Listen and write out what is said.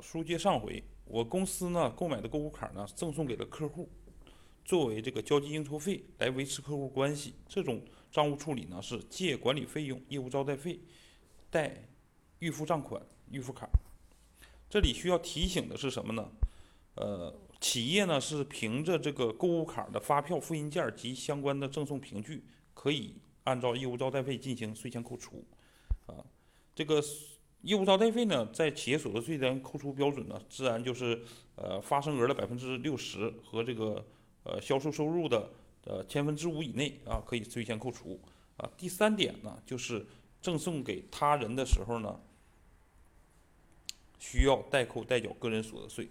书接上回，我公司呢购买的购物卡呢赠送给了客户，作为这个交际应酬费来维持客户关系。这种账务处理呢是借管理费用、业务招待费、贷预付账款、预付卡。这里需要提醒的是什么呢？呃，企业呢是凭着这个购物卡的发票、复印件及相关的赠送凭据，可以按照业务招待费进行税前扣除。啊，这个。业务招待费呢，在企业所得税的扣除标准呢，自然就是呃发生额的百分之六十和这个呃销售收入的呃千分之五以内啊，可以税前扣除啊。第三点呢，就是赠送给他人的时候呢，需要代扣代缴个人所得税。